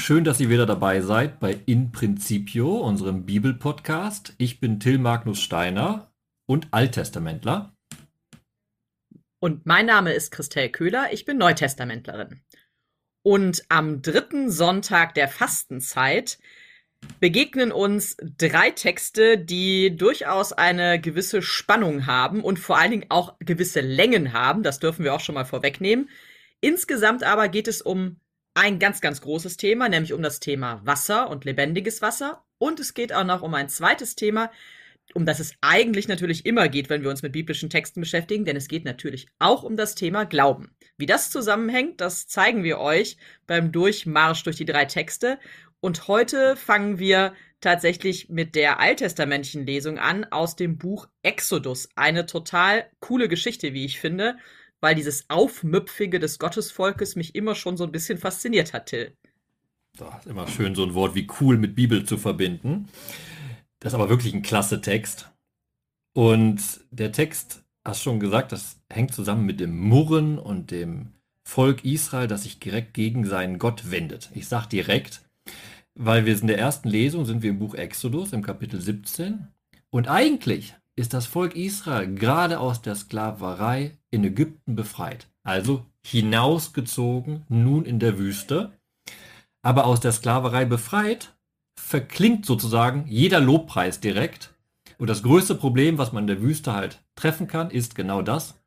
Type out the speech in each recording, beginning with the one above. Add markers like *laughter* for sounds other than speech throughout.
schön, dass ihr wieder dabei seid bei In Principio, unserem Bibelpodcast. Ich bin Till Magnus Steiner und Alttestamentler. Und mein Name ist Christel Köhler, ich bin Neutestamentlerin. Und am dritten Sonntag der Fastenzeit begegnen uns drei Texte, die durchaus eine gewisse Spannung haben und vor allen Dingen auch gewisse Längen haben. Das dürfen wir auch schon mal vorwegnehmen. Insgesamt aber geht es um ein ganz, ganz großes Thema, nämlich um das Thema Wasser und lebendiges Wasser. Und es geht auch noch um ein zweites Thema, um das es eigentlich natürlich immer geht, wenn wir uns mit biblischen Texten beschäftigen, denn es geht natürlich auch um das Thema Glauben. Wie das zusammenhängt, das zeigen wir euch beim Durchmarsch durch die drei Texte. Und heute fangen wir tatsächlich mit der alttestamentlichen Lesung an aus dem Buch Exodus. Eine total coole Geschichte, wie ich finde weil dieses Aufmüpfige des Gottesvolkes mich immer schon so ein bisschen fasziniert hat, Till. Das ist immer schön, so ein Wort wie cool mit Bibel zu verbinden. Das ist aber wirklich ein klasse Text. Und der Text, hast schon gesagt, das hängt zusammen mit dem Murren und dem Volk Israel, das sich direkt gegen seinen Gott wendet. Ich sage direkt, weil wir in der ersten Lesung sind wir im Buch Exodus im Kapitel 17. Und eigentlich ist das Volk Israel gerade aus der Sklaverei in Ägypten befreit. Also hinausgezogen, nun in der Wüste. Aber aus der Sklaverei befreit, verklingt sozusagen jeder Lobpreis direkt. Und das größte Problem, was man in der Wüste halt treffen kann, ist genau das.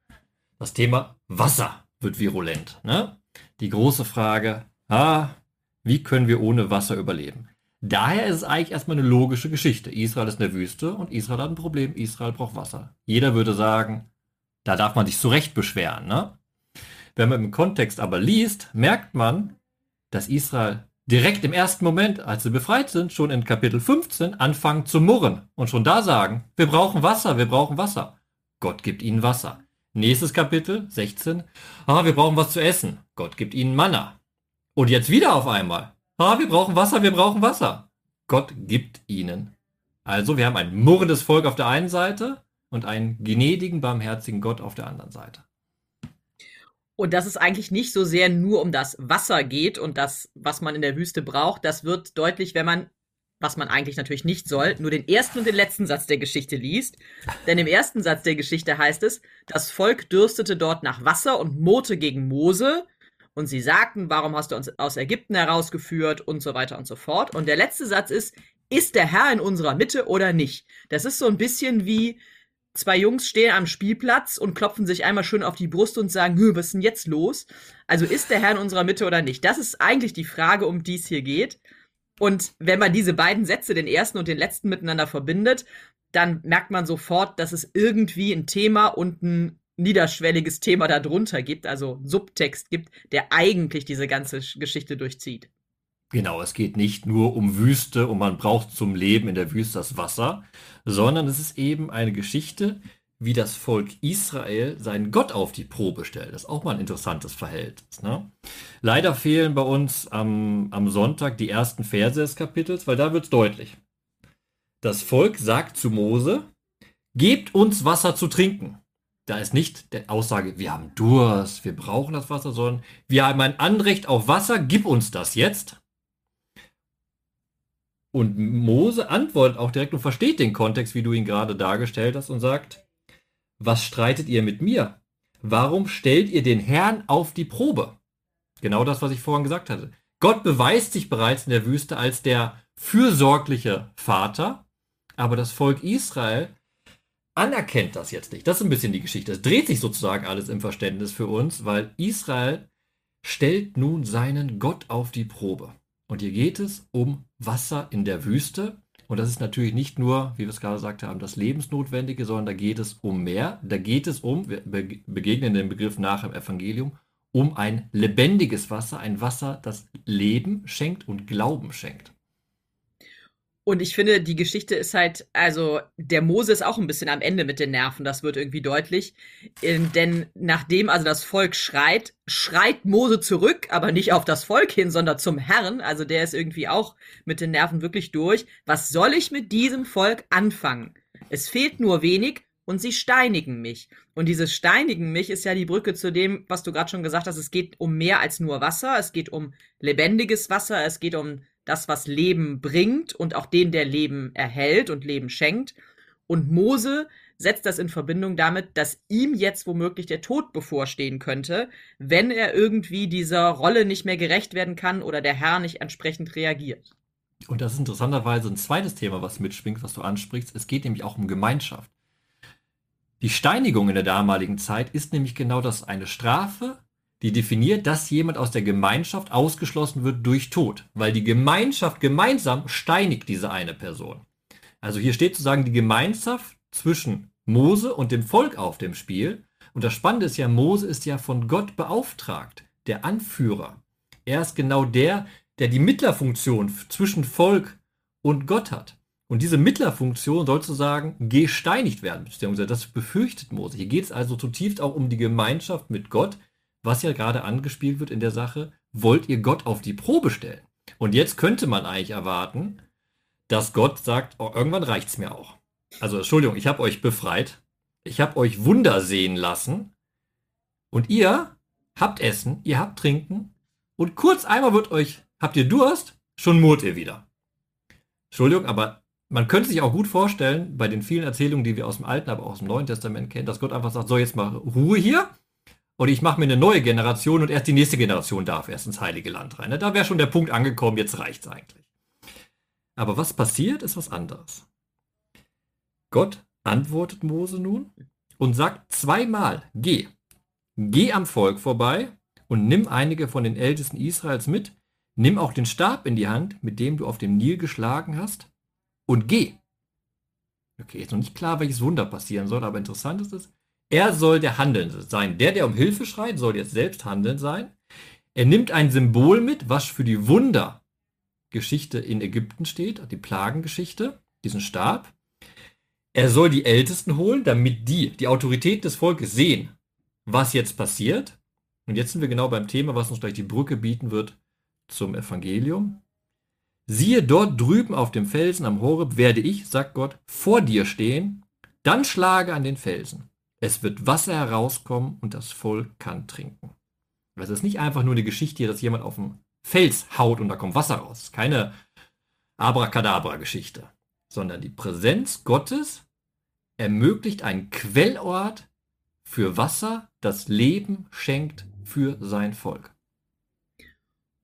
Das Thema Wasser wird virulent. Ne? Die große Frage, ah, wie können wir ohne Wasser überleben? Daher ist es eigentlich erstmal eine logische Geschichte. Israel ist in der Wüste und Israel hat ein Problem. Israel braucht Wasser. Jeder würde sagen, da darf man sich zu Recht beschweren. Ne? Wenn man im Kontext aber liest, merkt man, dass Israel direkt im ersten Moment, als sie befreit sind, schon in Kapitel 15 anfangen zu murren und schon da sagen, wir brauchen Wasser, wir brauchen Wasser. Gott gibt ihnen Wasser. Nächstes Kapitel, 16, ah, wir brauchen was zu essen. Gott gibt ihnen Manna. Und jetzt wieder auf einmal, Ah, wir brauchen Wasser, wir brauchen Wasser. Gott gibt ihnen. Also wir haben ein murrendes Volk auf der einen Seite und einen gnädigen, barmherzigen Gott auf der anderen Seite. Und dass es eigentlich nicht so sehr nur um das Wasser geht und das, was man in der Wüste braucht, das wird deutlich, wenn man, was man eigentlich natürlich nicht soll, nur den ersten und den letzten Satz der Geschichte liest. Denn im ersten Satz der Geschichte heißt es, das Volk dürstete dort nach Wasser und murrte gegen Mose und sie sagten, warum hast du uns aus Ägypten herausgeführt und so weiter und so fort. Und der letzte Satz ist, ist der Herr in unserer Mitte oder nicht? Das ist so ein bisschen wie zwei Jungs stehen am Spielplatz und klopfen sich einmal schön auf die Brust und sagen, was ist denn jetzt los? Also ist der Herr in unserer Mitte oder nicht? Das ist eigentlich die Frage, um die es hier geht. Und wenn man diese beiden Sätze, den ersten und den letzten miteinander verbindet, dann merkt man sofort, dass es irgendwie ein Thema und ein niederschwelliges Thema darunter gibt, also Subtext gibt, der eigentlich diese ganze Geschichte durchzieht. Genau, es geht nicht nur um Wüste und man braucht zum Leben in der Wüste das Wasser, sondern es ist eben eine Geschichte, wie das Volk Israel seinen Gott auf die Probe stellt. Das ist auch mal ein interessantes Verhältnis. Ne? Leider fehlen bei uns am, am Sonntag die ersten Verse des Kapitels, weil da wird es deutlich. Das Volk sagt zu Mose, gebt uns Wasser zu trinken da ist nicht die Aussage, wir haben Durst, wir brauchen das Wasser, sondern wir haben ein Anrecht auf Wasser, gib uns das jetzt. Und Mose antwortet auch direkt und versteht den Kontext, wie du ihn gerade dargestellt hast, und sagt, was streitet ihr mit mir? Warum stellt ihr den Herrn auf die Probe? Genau das, was ich vorhin gesagt hatte. Gott beweist sich bereits in der Wüste als der fürsorgliche Vater, aber das Volk Israel anerkennt das jetzt nicht. Das ist ein bisschen die Geschichte. Es dreht sich sozusagen alles im Verständnis für uns, weil Israel stellt nun seinen Gott auf die Probe. Und hier geht es um Wasser in der Wüste. Und das ist natürlich nicht nur, wie wir es gerade gesagt haben, das Lebensnotwendige, sondern da geht es um mehr. Da geht es um, wir begegnen den Begriff nach im Evangelium, um ein lebendiges Wasser, ein Wasser, das Leben schenkt und Glauben schenkt. Und ich finde, die Geschichte ist halt, also der Mose ist auch ein bisschen am Ende mit den Nerven, das wird irgendwie deutlich. Ähm, denn nachdem also das Volk schreit, schreit Mose zurück, aber nicht auf das Volk hin, sondern zum Herrn. Also der ist irgendwie auch mit den Nerven wirklich durch. Was soll ich mit diesem Volk anfangen? Es fehlt nur wenig, und sie steinigen mich. Und dieses Steinigen mich ist ja die Brücke zu dem, was du gerade schon gesagt hast. Es geht um mehr als nur Wasser. Es geht um lebendiges Wasser. Es geht um das, was Leben bringt und auch den, der Leben erhält und Leben schenkt. Und Mose setzt das in Verbindung damit, dass ihm jetzt womöglich der Tod bevorstehen könnte, wenn er irgendwie dieser Rolle nicht mehr gerecht werden kann oder der Herr nicht entsprechend reagiert. Und das ist interessanterweise ein zweites Thema, was mitschwingt, was du ansprichst. Es geht nämlich auch um Gemeinschaft. Die Steinigung in der damaligen Zeit ist nämlich genau das, eine Strafe, die definiert, dass jemand aus der Gemeinschaft ausgeschlossen wird durch Tod, weil die Gemeinschaft gemeinsam steinigt diese eine Person. Also hier steht sozusagen die Gemeinschaft zwischen Mose und dem Volk auf dem Spiel. Und das Spannende ist ja, Mose ist ja von Gott beauftragt, der Anführer. Er ist genau der, der die Mittlerfunktion zwischen Volk und Gott hat. Und diese Mittlerfunktion soll sozusagen gesteinigt werden, beziehungsweise das befürchtet Mose. Hier geht es also zutiefst auch um die Gemeinschaft mit Gott, was ja gerade angespielt wird in der Sache, wollt ihr Gott auf die Probe stellen? Und jetzt könnte man eigentlich erwarten, dass Gott sagt, oh, irgendwann reicht es mir auch. Also Entschuldigung, ich habe euch befreit, ich habe euch Wunder sehen lassen und ihr habt Essen, ihr habt Trinken und kurz einmal wird euch Habt ihr Durst? Schon murrt ihr wieder. Entschuldigung, aber man könnte sich auch gut vorstellen, bei den vielen Erzählungen, die wir aus dem Alten, aber auch aus dem Neuen Testament kennen, dass Gott einfach sagt, so jetzt mal Ruhe hier und ich mache mir eine neue Generation und erst die nächste Generation darf erst ins Heilige Land rein. Ne? Da wäre schon der Punkt angekommen, jetzt reicht es eigentlich. Aber was passiert, ist was anderes. Gott antwortet Mose nun und sagt zweimal, geh, geh am Volk vorbei und nimm einige von den Ältesten Israels mit, Nimm auch den Stab in die Hand, mit dem du auf dem Nil geschlagen hast, und geh. Okay, ist noch nicht klar, welches Wunder passieren soll, aber interessant ist es, er soll der Handelnde sein. Der, der um Hilfe schreit, soll jetzt selbst handeln sein. Er nimmt ein Symbol mit, was für die Wundergeschichte in Ägypten steht, die Plagengeschichte, diesen Stab. Er soll die Ältesten holen, damit die, die Autorität des Volkes sehen, was jetzt passiert. Und jetzt sind wir genau beim Thema, was uns gleich die Brücke bieten wird zum Evangelium. Siehe dort drüben auf dem Felsen am Horeb werde ich, sagt Gott, vor dir stehen, dann schlage an den Felsen. Es wird Wasser herauskommen und das Volk kann trinken. Das ist nicht einfach nur eine Geschichte, dass jemand auf dem Fels haut und da kommt Wasser raus. Keine Abracadabra-Geschichte, sondern die Präsenz Gottes ermöglicht einen Quellort für Wasser, das Leben schenkt für sein Volk.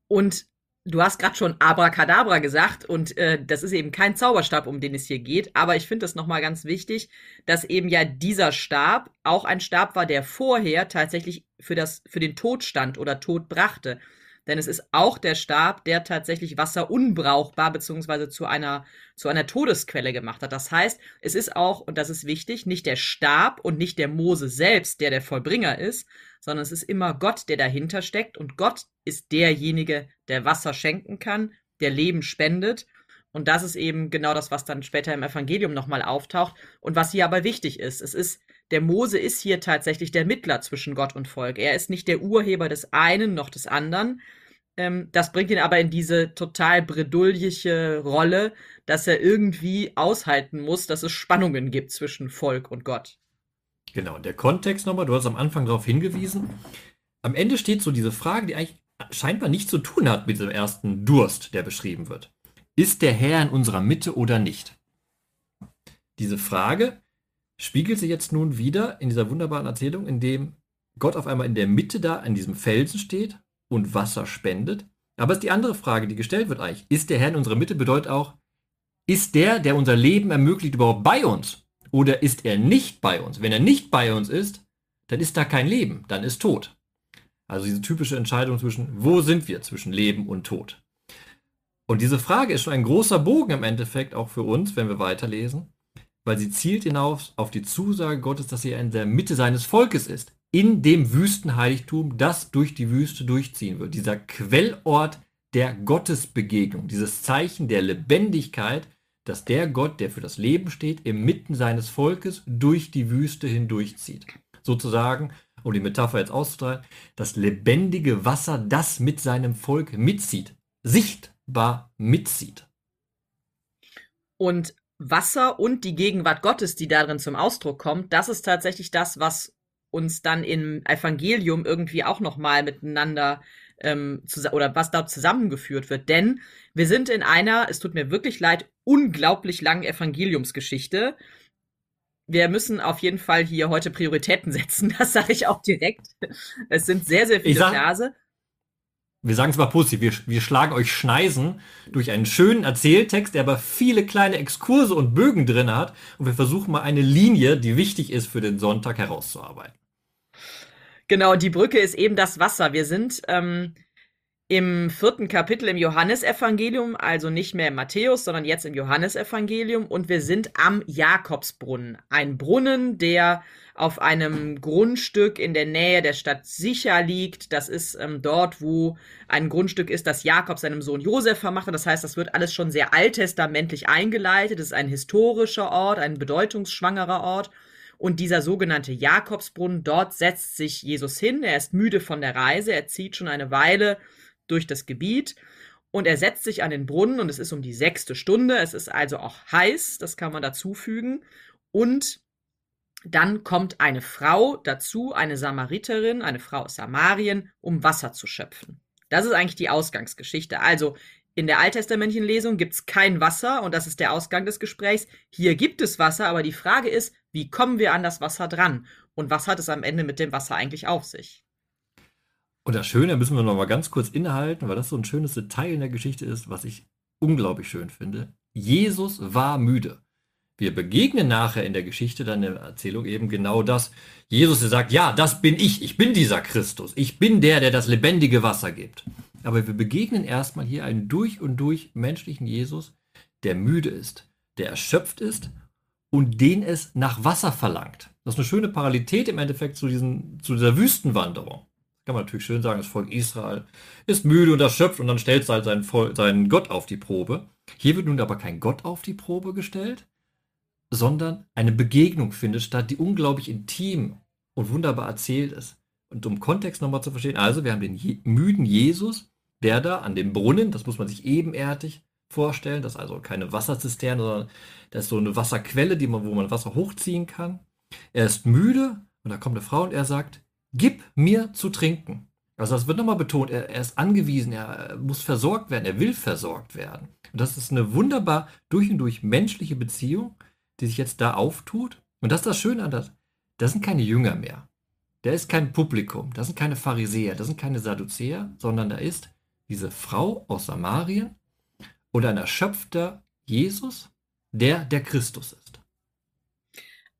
Und du hast gerade schon Abracadabra gesagt und äh, das ist eben kein Zauberstab, um den es hier geht, aber ich finde es nochmal ganz wichtig, dass eben ja dieser Stab auch ein Stab war, der vorher tatsächlich für, das, für den Tod stand oder Tod brachte. Denn es ist auch der Stab, der tatsächlich Wasser unbrauchbar bzw. zu einer, zu einer Todesquelle gemacht hat. Das heißt, es ist auch, und das ist wichtig, nicht der Stab und nicht der Mose selbst, der der Vollbringer ist, sondern es ist immer Gott, der dahinter steckt und Gott ist derjenige, der Wasser schenken kann, der Leben spendet. Und das ist eben genau das, was dann später im Evangelium nochmal auftaucht und was hier aber wichtig ist. Es ist, der Mose ist hier tatsächlich der Mittler zwischen Gott und Volk. Er ist nicht der Urheber des einen noch des anderen, ähm, das bringt ihn aber in diese total bredouilliche Rolle, dass er irgendwie aushalten muss, dass es Spannungen gibt zwischen Volk und Gott. Genau, der Kontext nochmal, du hast am Anfang darauf hingewiesen. Am Ende steht so diese Frage, die eigentlich scheinbar nichts zu tun hat mit diesem ersten Durst, der beschrieben wird. Ist der Herr in unserer Mitte oder nicht? Diese Frage spiegelt sich jetzt nun wieder in dieser wunderbaren Erzählung, in dem Gott auf einmal in der Mitte da an diesem Felsen steht und Wasser spendet. Aber es ist die andere Frage, die gestellt wird eigentlich. Ist der Herr in unserer Mitte bedeutet auch, ist der, der unser Leben ermöglicht, überhaupt bei uns? Oder ist er nicht bei uns? Wenn er nicht bei uns ist, dann ist da kein Leben, dann ist Tod. Also diese typische Entscheidung zwischen, wo sind wir zwischen Leben und Tod? Und diese Frage ist schon ein großer Bogen im Endeffekt auch für uns, wenn wir weiterlesen, weil sie zielt hinaus auf die Zusage Gottes, dass er in der Mitte seines Volkes ist in dem Wüstenheiligtum, das durch die Wüste durchziehen wird. Dieser Quellort der Gottesbegegnung, dieses Zeichen der Lebendigkeit, dass der Gott, der für das Leben steht, inmitten seines Volkes durch die Wüste hindurchzieht. Sozusagen, um die Metapher jetzt auszutreiben, das lebendige Wasser, das mit seinem Volk mitzieht, sichtbar mitzieht. Und Wasser und die Gegenwart Gottes, die darin zum Ausdruck kommt, das ist tatsächlich das, was uns dann im Evangelium irgendwie auch noch mal miteinander ähm, oder was dort zusammengeführt wird. Denn wir sind in einer, es tut mir wirklich leid, unglaublich langen Evangeliumsgeschichte. Wir müssen auf jeden Fall hier heute Prioritäten *laughs* setzen. Das sage ich auch direkt. Es sind sehr, sehr viele sag, Verse. Wir sagen es mal positiv. Wir, wir schlagen euch Schneisen durch einen schönen Erzähltext, der aber viele kleine Exkurse und Bögen drin hat. Und wir versuchen mal eine Linie, die wichtig ist für den Sonntag, herauszuarbeiten. Genau, die Brücke ist eben das Wasser. Wir sind ähm, im vierten Kapitel im Johannesevangelium, also nicht mehr im Matthäus, sondern jetzt im Johannesevangelium und wir sind am Jakobsbrunnen. Ein Brunnen, der auf einem Grundstück in der Nähe der Stadt Sicher liegt. Das ist ähm, dort, wo ein Grundstück ist, das Jakob seinem Sohn Josef vermachte. Das heißt, das wird alles schon sehr alttestamentlich eingeleitet. Es ist ein historischer Ort, ein bedeutungsschwangerer Ort. Und dieser sogenannte Jakobsbrunnen, dort setzt sich Jesus hin. Er ist müde von der Reise. Er zieht schon eine Weile durch das Gebiet. Und er setzt sich an den Brunnen und es ist um die sechste Stunde. Es ist also auch heiß, das kann man dazufügen. Und dann kommt eine Frau dazu, eine Samariterin, eine Frau aus Samarien, um Wasser zu schöpfen. Das ist eigentlich die Ausgangsgeschichte. Also in der alttestamentlichen Lesung gibt es kein Wasser und das ist der Ausgang des Gesprächs. Hier gibt es Wasser, aber die Frage ist, wie kommen wir an das Wasser dran? Und was hat es am Ende mit dem Wasser eigentlich auf sich? Und das Schöne, müssen wir noch mal ganz kurz innehalten, weil das so ein schönes Detail in der Geschichte ist, was ich unglaublich schön finde. Jesus war müde. Wir begegnen nachher in der Geschichte, dann in der Erzählung eben genau das. Jesus, sagt, ja, das bin ich, ich bin dieser Christus, ich bin der, der das lebendige Wasser gibt. Aber wir begegnen erstmal hier einen durch und durch menschlichen Jesus, der müde ist, der erschöpft ist und den es nach Wasser verlangt. Das ist eine schöne Parallelität im Endeffekt zu, diesen, zu dieser Wüstenwanderung. Kann man natürlich schön sagen, das Volk Israel ist müde und erschöpft und dann stellt es halt seinen, seinen Gott auf die Probe. Hier wird nun aber kein Gott auf die Probe gestellt, sondern eine Begegnung findet statt, die unglaublich intim und wunderbar erzählt ist. Und um Kontext nochmal zu verstehen, also wir haben den müden Jesus, der da an dem Brunnen, das muss man sich ebenerdig vorstellen. Das ist also keine Wasserzisterne, sondern das ist so eine Wasserquelle, die man, wo man Wasser hochziehen kann. Er ist müde und da kommt eine Frau und er sagt, gib mir zu trinken. Also das wird nochmal betont, er, er, ist angewiesen, er muss versorgt werden, er will versorgt werden. Und das ist eine wunderbar durch und durch menschliche Beziehung, die sich jetzt da auftut. Und das ist das Schöne an das. Das sind keine Jünger mehr. Da ist kein Publikum, das sind keine Pharisäer, das sind keine Sadduzäer, sondern da ist diese Frau aus Samarien, und ein erschöpfter Jesus, der der Christus ist.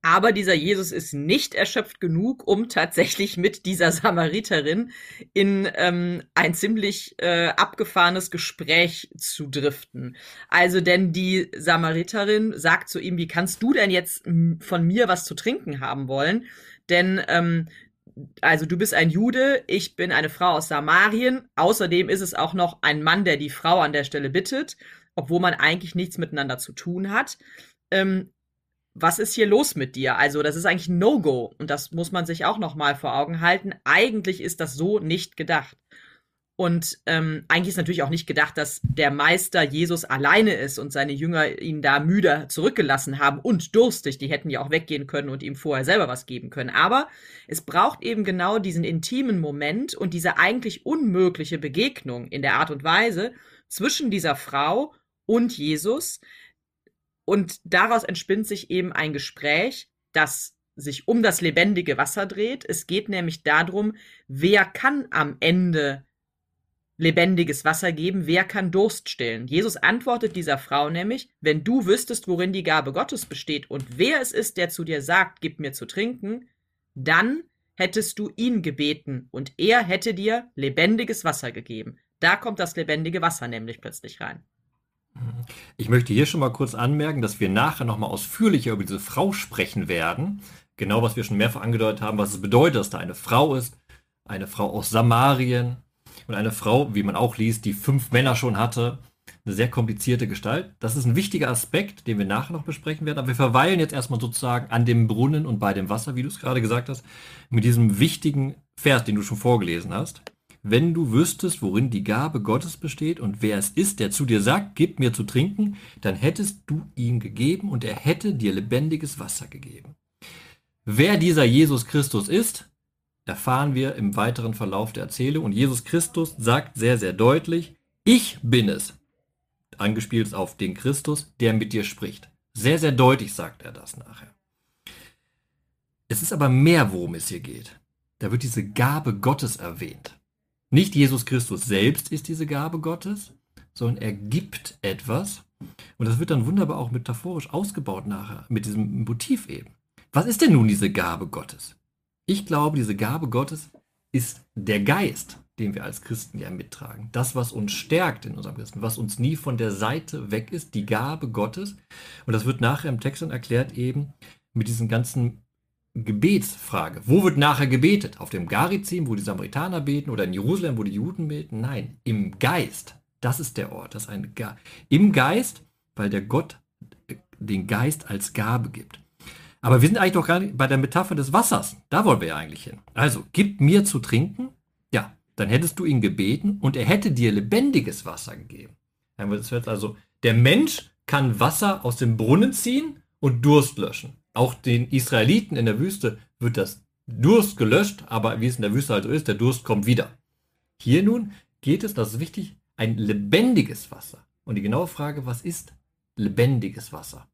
Aber dieser Jesus ist nicht erschöpft genug, um tatsächlich mit dieser Samariterin in ähm, ein ziemlich äh, abgefahrenes Gespräch zu driften. Also, denn die Samariterin sagt zu ihm, wie kannst du denn jetzt von mir was zu trinken haben wollen? Denn ähm, also du bist ein Jude, ich bin eine Frau aus Samarien. Außerdem ist es auch noch ein Mann, der die Frau an der Stelle bittet, obwohl man eigentlich nichts miteinander zu tun hat. Ähm, was ist hier los mit dir? Also, das ist eigentlich No-Go und das muss man sich auch noch mal vor Augen halten. Eigentlich ist das so nicht gedacht. Und ähm, eigentlich ist natürlich auch nicht gedacht, dass der Meister Jesus alleine ist und seine Jünger ihn da müde zurückgelassen haben und durstig. Die hätten ja auch weggehen können und ihm vorher selber was geben können. Aber es braucht eben genau diesen intimen Moment und diese eigentlich unmögliche Begegnung in der Art und Weise zwischen dieser Frau und Jesus. Und daraus entspinnt sich eben ein Gespräch, das sich um das lebendige Wasser dreht. Es geht nämlich darum, wer kann am Ende lebendiges Wasser geben, wer kann Durst stillen? Jesus antwortet dieser Frau nämlich, wenn du wüsstest, worin die Gabe Gottes besteht und wer es ist, der zu dir sagt, gib mir zu trinken, dann hättest du ihn gebeten und er hätte dir lebendiges Wasser gegeben. Da kommt das lebendige Wasser nämlich plötzlich rein. Ich möchte hier schon mal kurz anmerken, dass wir nachher nochmal ausführlicher über diese Frau sprechen werden. Genau, was wir schon mehrfach angedeutet haben, was es bedeutet, dass da eine Frau ist, eine Frau aus Samarien, und eine Frau, wie man auch liest, die fünf Männer schon hatte. Eine sehr komplizierte Gestalt. Das ist ein wichtiger Aspekt, den wir nachher noch besprechen werden. Aber wir verweilen jetzt erstmal sozusagen an dem Brunnen und bei dem Wasser, wie du es gerade gesagt hast, mit diesem wichtigen Vers, den du schon vorgelesen hast. wenn du wüsstest, worin die Gabe Gottes besteht und wer es ist, der zu dir sagt, gib mir zu trinken, dann hättest du ihm gegeben und er hätte dir lebendiges Wasser gegeben. Wer dieser Jesus Christus ist, erfahren wir im weiteren Verlauf der Erzählung. Und Jesus Christus sagt sehr, sehr deutlich, ich bin es. Angespielt auf den Christus, der mit dir spricht. Sehr, sehr deutlich sagt er das nachher. Es ist aber mehr, worum es hier geht. Da wird diese Gabe Gottes erwähnt. Nicht Jesus Christus selbst ist diese Gabe Gottes, sondern er gibt etwas. Und das wird dann wunderbar auch metaphorisch ausgebaut nachher, mit diesem Motiv eben. Was ist denn nun diese Gabe Gottes? Ich glaube, diese Gabe Gottes ist der Geist, den wir als Christen ja mittragen. Das, was uns stärkt in unserem Christen, was uns nie von der Seite weg ist, die Gabe Gottes. Und das wird nachher im Text dann erklärt eben mit diesen ganzen Gebetsfrage. Wo wird nachher gebetet? Auf dem Garizim, wo die Samaritaner beten oder in Jerusalem, wo die Juden beten? Nein, im Geist. Das ist der Ort. Das ist ein Ga Im Geist, weil der Gott den Geist als Gabe gibt. Aber wir sind eigentlich doch gar nicht bei der Metapher des Wassers. Da wollen wir ja eigentlich hin. Also, gib mir zu trinken. Ja, dann hättest du ihn gebeten und er hätte dir lebendiges Wasser gegeben. Also, der Mensch kann Wasser aus dem Brunnen ziehen und Durst löschen. Auch den Israeliten in der Wüste wird das Durst gelöscht, aber wie es in der Wüste halt so ist, der Durst kommt wieder. Hier nun geht es, das ist wichtig, ein lebendiges Wasser. Und die genaue Frage, was ist lebendiges Wasser?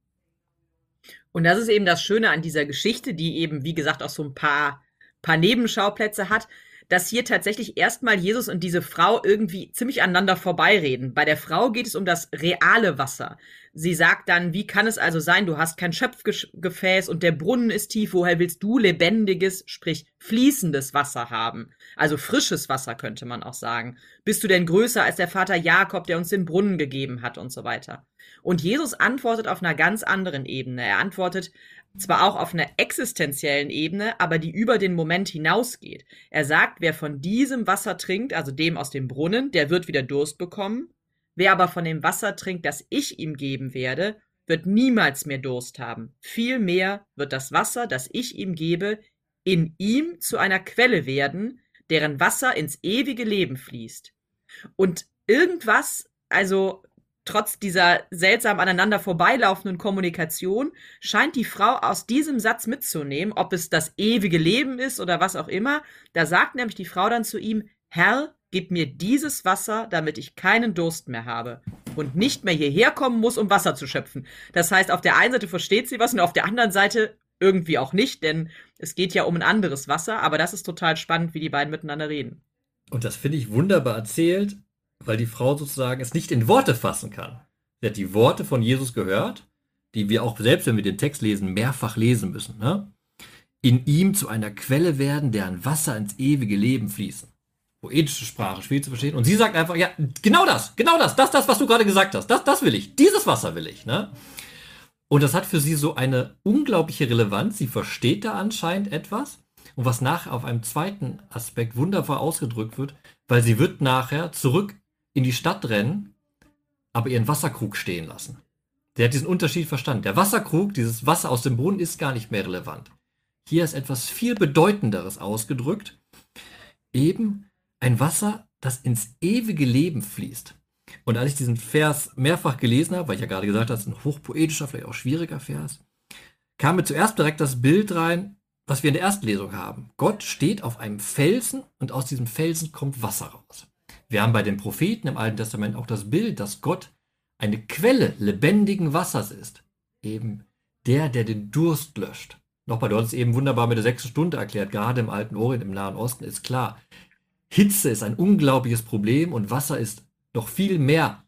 Und das ist eben das Schöne an dieser Geschichte, die eben, wie gesagt, auch so ein paar, paar Nebenschauplätze hat, dass hier tatsächlich erstmal Jesus und diese Frau irgendwie ziemlich aneinander vorbeireden. Bei der Frau geht es um das reale Wasser. Sie sagt dann, wie kann es also sein, du hast kein Schöpfgefäß und der Brunnen ist tief, woher willst du lebendiges, sprich fließendes Wasser haben? Also frisches Wasser könnte man auch sagen. Bist du denn größer als der Vater Jakob, der uns den Brunnen gegeben hat und so weiter? Und Jesus antwortet auf einer ganz anderen Ebene. Er antwortet, zwar auch auf einer existenziellen Ebene, aber die über den Moment hinausgeht. Er sagt, wer von diesem Wasser trinkt, also dem aus dem Brunnen, der wird wieder Durst bekommen. Wer aber von dem Wasser trinkt, das ich ihm geben werde, wird niemals mehr Durst haben. Vielmehr wird das Wasser, das ich ihm gebe, in ihm zu einer Quelle werden, deren Wasser ins ewige Leben fließt. Und irgendwas, also trotz dieser seltsam aneinander vorbeilaufenden Kommunikation scheint die Frau aus diesem Satz mitzunehmen, ob es das ewige Leben ist oder was auch immer. Da sagt nämlich die Frau dann zu ihm, Herr, gib mir dieses Wasser, damit ich keinen Durst mehr habe und nicht mehr hierher kommen muss, um Wasser zu schöpfen. Das heißt, auf der einen Seite versteht sie was und auf der anderen Seite irgendwie auch nicht, denn es geht ja um ein anderes Wasser, aber das ist total spannend, wie die beiden miteinander reden. Und das finde ich wunderbar erzählt, weil die Frau sozusagen es nicht in Worte fassen kann. Sie hat die Worte von Jesus gehört, die wir auch selbst, wenn wir den Text lesen, mehrfach lesen müssen. Ne? In ihm zu einer Quelle werden, deren Wasser ins ewige Leben fließen. Poetische Sprache, schwer zu verstehen. Und sie sagt einfach, ja, genau das, genau das, das, das, was du gerade gesagt hast, das, das will ich, dieses Wasser will ich. Ne? Und das hat für sie so eine unglaubliche Relevanz. Sie versteht da anscheinend etwas. Und was nachher auf einem zweiten Aspekt wunderbar ausgedrückt wird, weil sie wird nachher zurück in die Stadt rennen, aber ihren Wasserkrug stehen lassen. Der hat diesen Unterschied verstanden. Der Wasserkrug, dieses Wasser aus dem Brunnen, ist gar nicht mehr relevant. Hier ist etwas viel Bedeutenderes ausgedrückt. Eben ein Wasser, das ins ewige Leben fließt. Und als ich diesen Vers mehrfach gelesen habe, weil ich ja gerade gesagt habe, das ist ein hochpoetischer, vielleicht auch schwieriger Vers, kam mir zuerst direkt das Bild rein, was wir in der ersten Lesung haben. Gott steht auf einem Felsen und aus diesem Felsen kommt Wasser raus. Wir haben bei den Propheten im Alten Testament auch das Bild, dass Gott eine Quelle lebendigen Wassers ist. Eben der, der den Durst löscht. Nochmal, du hast es eben wunderbar mit der sechsten Stunde erklärt, gerade im alten Orient, im Nahen Osten ist klar. Hitze ist ein unglaubliches Problem und Wasser ist noch viel mehr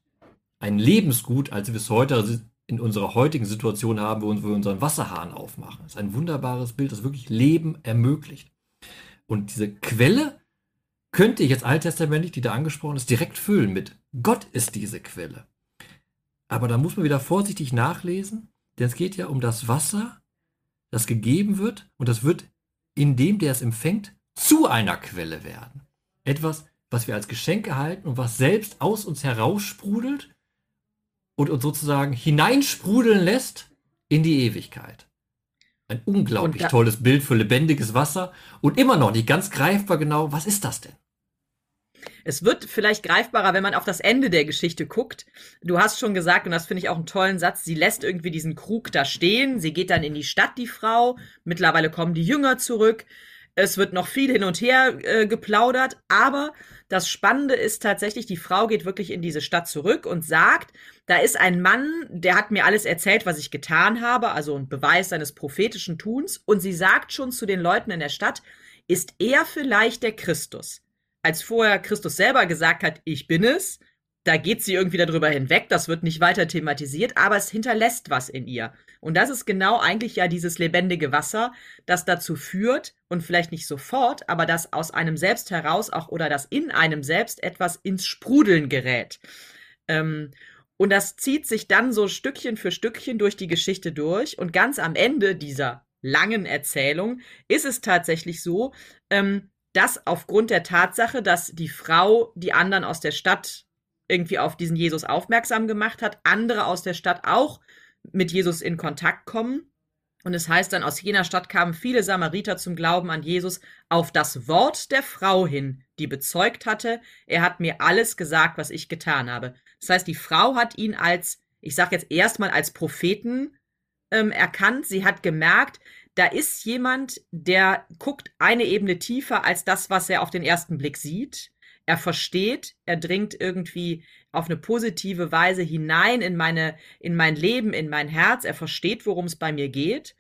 ein Lebensgut, als wir es heute in unserer heutigen Situation haben, wo wir unseren Wasserhahn aufmachen. Das ist ein wunderbares Bild, das wirklich Leben ermöglicht. Und diese Quelle könnte ich jetzt alttestamentlich, die da angesprochen ist, direkt füllen mit Gott ist diese Quelle. Aber da muss man wieder vorsichtig nachlesen, denn es geht ja um das Wasser, das gegeben wird und das wird in dem, der es empfängt, zu einer Quelle werden. Etwas, was wir als Geschenk erhalten und was selbst aus uns heraussprudelt und uns sozusagen hineinsprudeln lässt in die Ewigkeit. Ein unglaublich tolles Bild für lebendiges Wasser und immer noch nicht ganz greifbar genau, was ist das denn? Es wird vielleicht greifbarer, wenn man auf das Ende der Geschichte guckt. Du hast schon gesagt, und das finde ich auch einen tollen Satz, sie lässt irgendwie diesen Krug da stehen. Sie geht dann in die Stadt, die Frau. Mittlerweile kommen die Jünger zurück. Es wird noch viel hin und her äh, geplaudert. Aber das Spannende ist tatsächlich, die Frau geht wirklich in diese Stadt zurück und sagt, da ist ein Mann, der hat mir alles erzählt, was ich getan habe, also ein Beweis seines prophetischen Tuns. Und sie sagt schon zu den Leuten in der Stadt, ist er vielleicht der Christus? Als vorher Christus selber gesagt hat, ich bin es, da geht sie irgendwie darüber hinweg, das wird nicht weiter thematisiert, aber es hinterlässt was in ihr. Und das ist genau eigentlich ja dieses lebendige Wasser, das dazu führt, und vielleicht nicht sofort, aber das aus einem selbst heraus auch oder das in einem selbst etwas ins Sprudeln gerät. Ähm, und das zieht sich dann so Stückchen für Stückchen durch die Geschichte durch. Und ganz am Ende dieser langen Erzählung ist es tatsächlich so, ähm, das aufgrund der Tatsache, dass die Frau die anderen aus der Stadt irgendwie auf diesen Jesus aufmerksam gemacht hat, andere aus der Stadt auch mit Jesus in Kontakt kommen. Und es heißt dann, aus jener Stadt kamen viele Samariter zum Glauben an Jesus auf das Wort der Frau hin, die bezeugt hatte, er hat mir alles gesagt, was ich getan habe. Das heißt, die Frau hat ihn als, ich sage jetzt erstmal als Propheten ähm, erkannt. Sie hat gemerkt, da ist jemand, der guckt eine Ebene tiefer als das, was er auf den ersten Blick sieht. Er versteht, er dringt irgendwie auf eine positive Weise hinein in meine, in mein Leben, in mein Herz. Er versteht, worum es bei mir geht.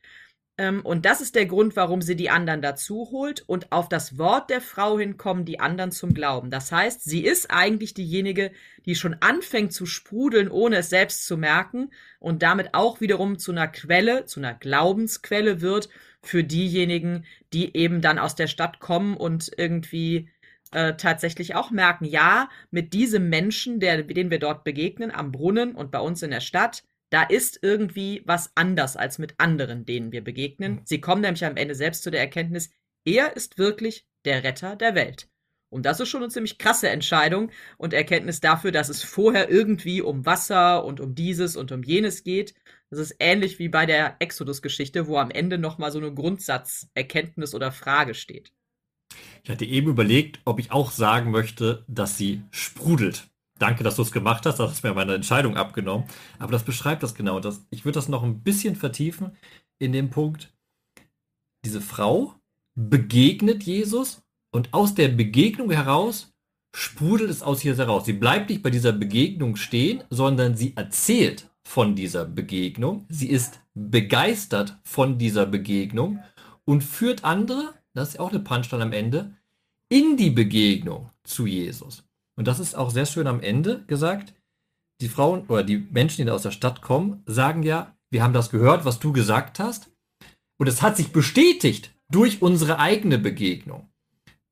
Ähm, und das ist der Grund, warum sie die anderen dazu holt. Und auf das Wort der Frau hin kommen die anderen zum Glauben. Das heißt, sie ist eigentlich diejenige, die schon anfängt zu sprudeln, ohne es selbst zu merken und damit auch wiederum zu einer Quelle, zu einer Glaubensquelle wird für diejenigen, die eben dann aus der Stadt kommen und irgendwie äh, tatsächlich auch merken, ja, mit diesem Menschen, der, den wir dort begegnen, am Brunnen und bei uns in der Stadt, da ist irgendwie was anders als mit anderen, denen wir begegnen. Mhm. Sie kommen nämlich am Ende selbst zu der Erkenntnis, er ist wirklich der Retter der Welt. Und das ist schon eine ziemlich krasse Entscheidung und Erkenntnis dafür, dass es vorher irgendwie um Wasser und um dieses und um jenes geht. Das ist ähnlich wie bei der Exodus-Geschichte, wo am Ende nochmal so eine Grundsatzerkenntnis oder Frage steht. Ich hatte eben überlegt, ob ich auch sagen möchte, dass sie sprudelt. Danke, dass du es gemacht hast. Das hast mir meine Entscheidung abgenommen. Aber das beschreibt das genau. Das, ich würde das noch ein bisschen vertiefen in dem Punkt. Diese Frau begegnet Jesus und aus der Begegnung heraus sprudelt es aus ihr heraus. Sie bleibt nicht bei dieser Begegnung stehen, sondern sie erzählt von dieser Begegnung. Sie ist begeistert von dieser Begegnung und führt andere, das ist auch eine Punchline am Ende, in die Begegnung zu Jesus. Und das ist auch sehr schön am Ende gesagt. Die Frauen oder die Menschen, die da aus der Stadt kommen, sagen ja, wir haben das gehört, was du gesagt hast. Und es hat sich bestätigt durch unsere eigene Begegnung.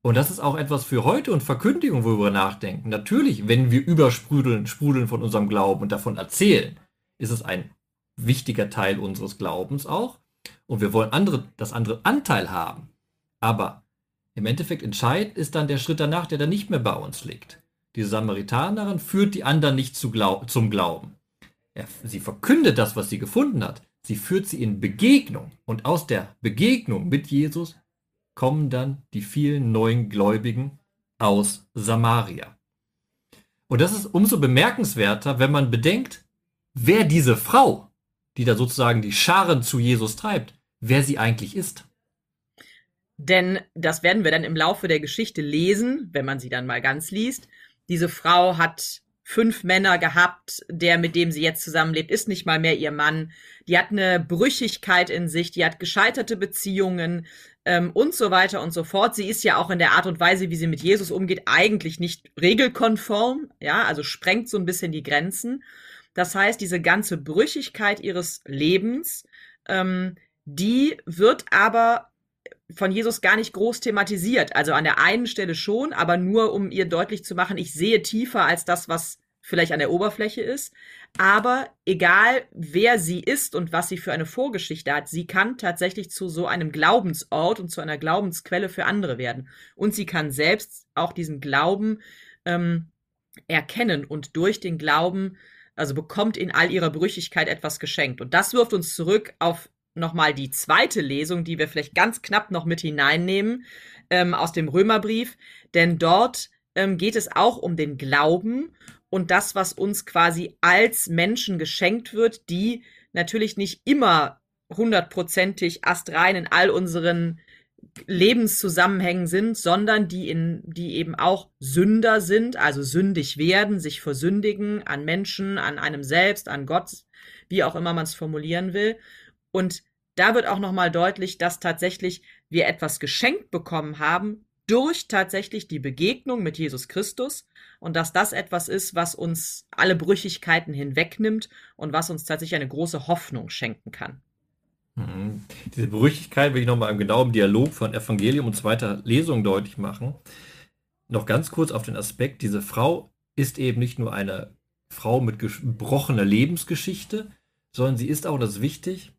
Und das ist auch etwas für heute und Verkündigung, wo wir nachdenken. Natürlich, wenn wir übersprudeln sprudeln von unserem Glauben und davon erzählen, ist es ein wichtiger Teil unseres Glaubens auch. Und wir wollen andere, das andere Anteil haben. Aber im Endeffekt entscheidend ist dann der Schritt danach, der dann nicht mehr bei uns liegt. Diese Samaritanerin führt die anderen nicht zu glaub zum Glauben. Er, sie verkündet das, was sie gefunden hat. Sie führt sie in Begegnung. Und aus der Begegnung mit Jesus kommen dann die vielen neuen Gläubigen aus Samaria. Und das ist umso bemerkenswerter, wenn man bedenkt, wer diese Frau, die da sozusagen die Scharen zu Jesus treibt, wer sie eigentlich ist. Denn das werden wir dann im Laufe der Geschichte lesen, wenn man sie dann mal ganz liest. Diese Frau hat fünf Männer gehabt, der, mit dem sie jetzt zusammenlebt, ist nicht mal mehr ihr Mann. Die hat eine Brüchigkeit in sich, die hat gescheiterte Beziehungen ähm, und so weiter und so fort. Sie ist ja auch in der Art und Weise, wie sie mit Jesus umgeht, eigentlich nicht regelkonform, ja, also sprengt so ein bisschen die Grenzen. Das heißt, diese ganze Brüchigkeit ihres Lebens, ähm, die wird aber von Jesus gar nicht groß thematisiert. Also an der einen Stelle schon, aber nur um ihr deutlich zu machen, ich sehe tiefer als das, was vielleicht an der Oberfläche ist. Aber egal, wer sie ist und was sie für eine Vorgeschichte hat, sie kann tatsächlich zu so einem Glaubensort und zu einer Glaubensquelle für andere werden. Und sie kann selbst auch diesen Glauben ähm, erkennen und durch den Glauben, also bekommt in all ihrer Brüchigkeit etwas geschenkt. Und das wirft uns zurück auf nochmal die zweite Lesung, die wir vielleicht ganz knapp noch mit hineinnehmen ähm, aus dem Römerbrief, denn dort ähm, geht es auch um den Glauben und das, was uns quasi als Menschen geschenkt wird, die natürlich nicht immer hundertprozentig astrein in all unseren Lebenszusammenhängen sind, sondern die in, die eben auch Sünder sind, also sündig werden, sich versündigen an Menschen, an einem selbst, an Gott, wie auch immer man es formulieren will. Und da wird auch nochmal deutlich, dass tatsächlich wir etwas geschenkt bekommen haben durch tatsächlich die Begegnung mit Jesus Christus und dass das etwas ist, was uns alle Brüchigkeiten hinwegnimmt und was uns tatsächlich eine große Hoffnung schenken kann. Mhm. Diese Brüchigkeit will ich nochmal im genauen Dialog von Evangelium und zweiter Lesung deutlich machen. Noch ganz kurz auf den Aspekt, diese Frau ist eben nicht nur eine Frau mit gebrochener Lebensgeschichte, sondern sie ist auch, das ist wichtig,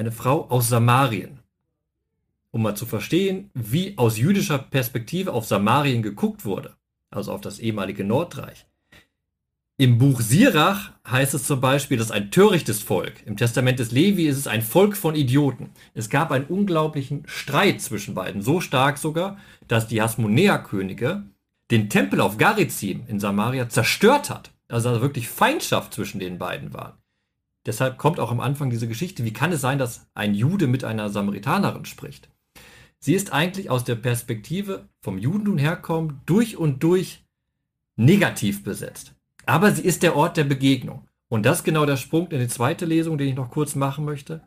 eine Frau aus Samarien. Um mal zu verstehen, wie aus jüdischer Perspektive auf Samarien geguckt wurde, also auf das ehemalige Nordreich. Im Buch Sirach heißt es zum Beispiel, dass ein törichtes Volk. Im Testament des Levi ist es ein Volk von Idioten. Es gab einen unglaublichen Streit zwischen beiden, so stark sogar, dass die Hasmonea-Könige den Tempel auf Garizim in Samaria zerstört hat. Also wirklich Feindschaft zwischen den beiden war. Deshalb kommt auch am Anfang diese Geschichte, wie kann es sein, dass ein Jude mit einer Samaritanerin spricht? Sie ist eigentlich aus der Perspektive vom Judentum herkommen, durch und durch negativ besetzt. Aber sie ist der Ort der Begegnung. Und das ist genau der Sprung in die zweite Lesung, den ich noch kurz machen möchte.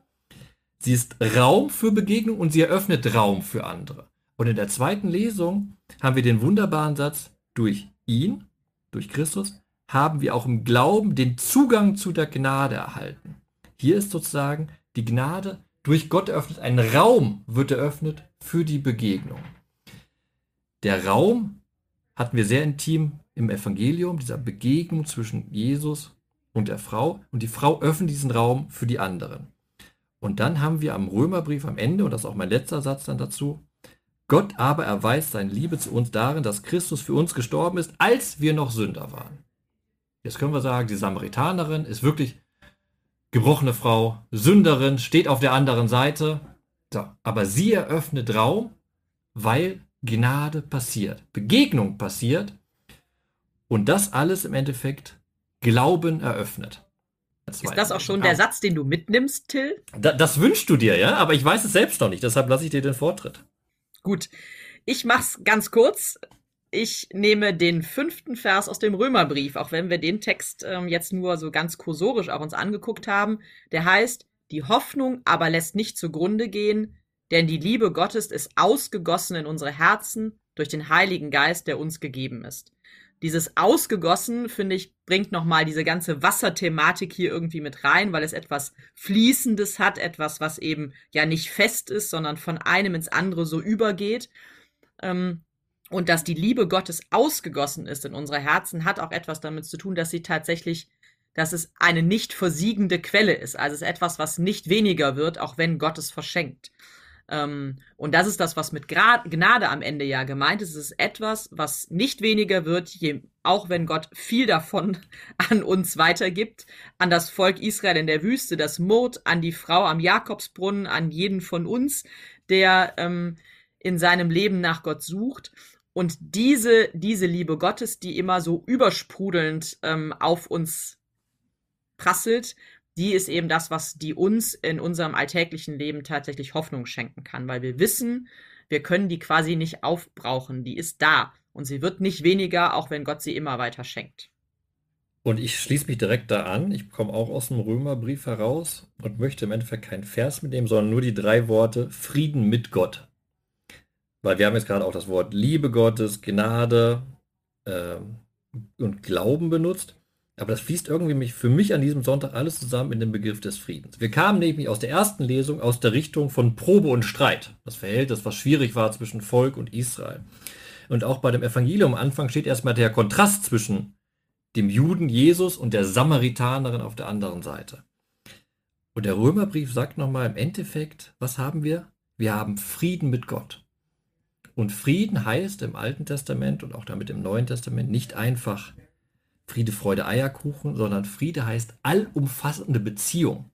Sie ist Raum für Begegnung und sie eröffnet Raum für andere. Und in der zweiten Lesung haben wir den wunderbaren Satz, durch ihn, durch Christus, haben wir auch im Glauben den Zugang zu der Gnade erhalten. Hier ist sozusagen die Gnade durch Gott eröffnet, ein Raum wird eröffnet für die Begegnung. Der Raum hatten wir sehr intim im Evangelium, dieser Begegnung zwischen Jesus und der Frau. Und die Frau öffnet diesen Raum für die anderen. Und dann haben wir am Römerbrief am Ende, und das ist auch mein letzter Satz dann dazu, Gott aber erweist seine Liebe zu uns darin, dass Christus für uns gestorben ist, als wir noch Sünder waren. Jetzt können wir sagen, die Samaritanerin ist wirklich gebrochene Frau, Sünderin, steht auf der anderen Seite. So, aber sie eröffnet Raum, weil Gnade passiert, Begegnung passiert und das alles im Endeffekt Glauben eröffnet. Ist das auch schon der Satz, den du mitnimmst, Till? Da, das wünschst du dir, ja, aber ich weiß es selbst noch nicht, deshalb lasse ich dir den Vortritt. Gut, ich mach's ganz kurz. Ich nehme den fünften Vers aus dem Römerbrief, auch wenn wir den Text ähm, jetzt nur so ganz kursorisch auch uns angeguckt haben. Der heißt, die Hoffnung aber lässt nicht zugrunde gehen, denn die Liebe Gottes ist ausgegossen in unsere Herzen durch den Heiligen Geist, der uns gegeben ist dieses ausgegossen, finde ich, bringt nochmal diese ganze Wasserthematik hier irgendwie mit rein, weil es etwas Fließendes hat, etwas, was eben ja nicht fest ist, sondern von einem ins andere so übergeht. Ähm, und dass die Liebe Gottes ausgegossen ist in unsere Herzen, hat auch etwas damit zu tun, dass sie tatsächlich, dass es eine nicht versiegende Quelle ist. Also es ist etwas, was nicht weniger wird, auch wenn Gott es verschenkt. Ähm, und das ist das, was mit Gnade am Ende ja gemeint ist. Es ist etwas, was nicht weniger wird, je, auch wenn Gott viel davon *laughs* an uns weitergibt, an das Volk Israel in der Wüste, das Mord, an die Frau am Jakobsbrunnen, an jeden von uns, der ähm, in seinem Leben nach Gott sucht. Und diese, diese Liebe Gottes, die immer so übersprudelnd ähm, auf uns prasselt, die ist eben das, was die uns in unserem alltäglichen Leben tatsächlich Hoffnung schenken kann, weil wir wissen, wir können die quasi nicht aufbrauchen, die ist da und sie wird nicht weniger, auch wenn Gott sie immer weiter schenkt. Und ich schließe mich direkt da an. Ich komme auch aus dem Römerbrief heraus und möchte im Endeffekt keinen Vers mitnehmen, sondern nur die drei Worte Frieden mit Gott. Weil wir haben jetzt gerade auch das Wort Liebe Gottes, Gnade äh, und Glauben benutzt. Aber das fließt irgendwie für mich an diesem Sonntag alles zusammen in den Begriff des Friedens. Wir kamen nämlich aus der ersten Lesung aus der Richtung von Probe und Streit. Das Verhältnis, was schwierig war zwischen Volk und Israel. Und auch bei dem Evangelium am Anfang steht erstmal der Kontrast zwischen dem Juden Jesus und der Samaritanerin auf der anderen Seite. Und der Römerbrief sagt nochmal im Endeffekt, was haben wir? Wir haben Frieden mit Gott. Und Frieden heißt im Alten Testament und auch damit im Neuen Testament nicht einfach Friede, Freude, Eierkuchen, sondern Friede heißt allumfassende Beziehung.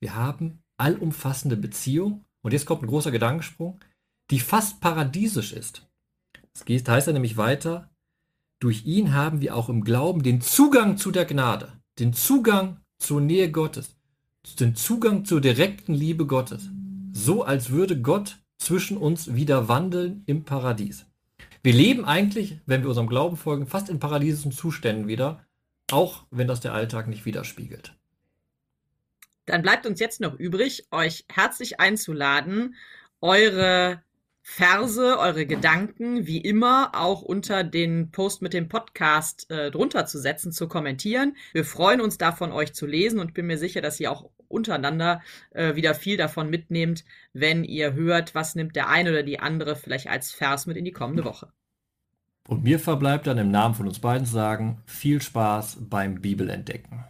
Wir haben allumfassende Beziehung, und jetzt kommt ein großer Gedankensprung, die fast paradiesisch ist. Es heißt ja nämlich weiter, durch ihn haben wir auch im Glauben den Zugang zu der Gnade, den Zugang zur Nähe Gottes, den Zugang zur direkten Liebe Gottes. So als würde Gott zwischen uns wieder wandeln im Paradies. Wir leben eigentlich, wenn wir unserem Glauben folgen, fast in paradiesischen Zuständen wieder, auch wenn das der Alltag nicht widerspiegelt. Dann bleibt uns jetzt noch übrig, euch herzlich einzuladen, eure Verse, eure Gedanken, wie immer, auch unter den Post mit dem Podcast äh, drunter zu setzen, zu kommentieren. Wir freuen uns davon, euch zu lesen und bin mir sicher, dass ihr auch untereinander äh, wieder viel davon mitnehmt, wenn ihr hört, was nimmt der eine oder die andere vielleicht als Vers mit in die kommende Woche. Und mir verbleibt dann im Namen von uns beiden sagen, viel Spaß beim Bibelentdecken.